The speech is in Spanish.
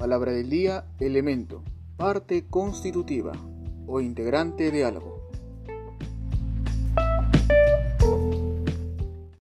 Palabra del día, elemento, parte constitutiva o integrante de algo.